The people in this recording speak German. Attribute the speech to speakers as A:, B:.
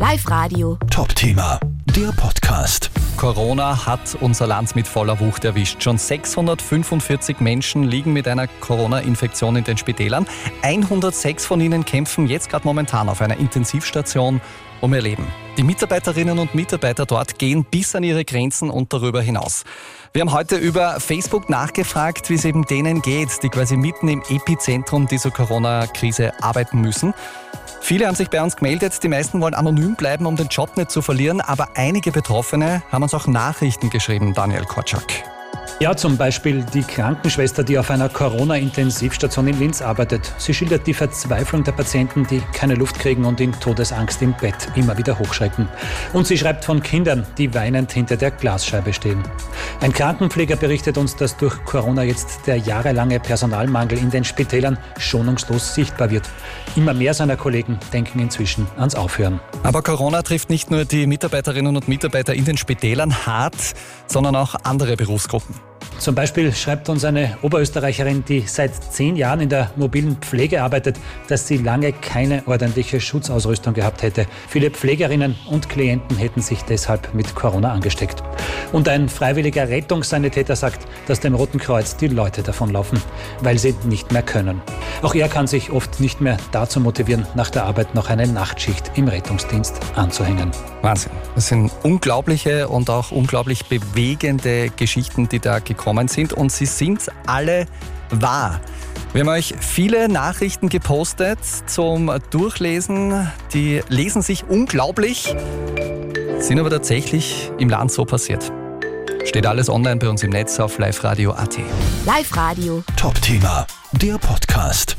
A: Live Radio.
B: Top-Thema, der Podcast.
C: Corona hat unser Land mit voller Wucht erwischt. Schon 645 Menschen liegen mit einer Corona-Infektion in den Spitälern. 106 von ihnen kämpfen jetzt gerade momentan auf einer Intensivstation um ihr Leben. Die Mitarbeiterinnen und Mitarbeiter dort gehen bis an ihre Grenzen und darüber hinaus. Wir haben heute über Facebook nachgefragt, wie es eben denen geht, die quasi mitten im Epizentrum dieser Corona-Krise arbeiten müssen. Viele haben sich bei uns gemeldet, die meisten wollen anonym bleiben, um den Job nicht zu verlieren, aber einige Betroffene haben uns auch Nachrichten geschrieben, Daniel Kotschak.
D: Ja, zum Beispiel die Krankenschwester, die auf einer Corona-Intensivstation in Linz arbeitet. Sie schildert die Verzweiflung der Patienten, die keine Luft kriegen und in Todesangst im Bett immer wieder hochschrecken. Und sie schreibt von Kindern, die weinend hinter der Glasscheibe stehen. Ein Krankenpfleger berichtet uns, dass durch Corona jetzt der jahrelange Personalmangel in den Spitälern schonungslos sichtbar wird. Immer mehr seiner Kollegen denken inzwischen ans Aufhören.
C: Aber Corona trifft nicht nur die Mitarbeiterinnen und Mitarbeiter in den Spitälern hart, sondern auch andere Berufsgruppen.
D: Zum Beispiel schreibt uns eine Oberösterreicherin, die seit zehn Jahren in der mobilen Pflege arbeitet, dass sie lange keine ordentliche Schutzausrüstung gehabt hätte. Viele Pflegerinnen und Klienten hätten sich deshalb mit Corona angesteckt. Und ein freiwilliger Rettungssanitäter sagt, dass dem Roten Kreuz die Leute davonlaufen, weil sie nicht mehr können. Auch er kann sich oft nicht mehr dazu motivieren, nach der Arbeit noch eine Nachtschicht im Rettungsdienst anzuhängen.
C: Wahnsinn. Das sind unglaubliche und auch unglaublich bewegende Geschichten, die da gekommen sind und sie sind alle wahr. Wir haben euch viele Nachrichten gepostet zum Durchlesen. Die lesen sich unglaublich, sind aber tatsächlich im Land so passiert. Steht alles online bei uns im Netz auf liveradio.at.
A: Live Radio.
B: Top-Thema, der Podcast.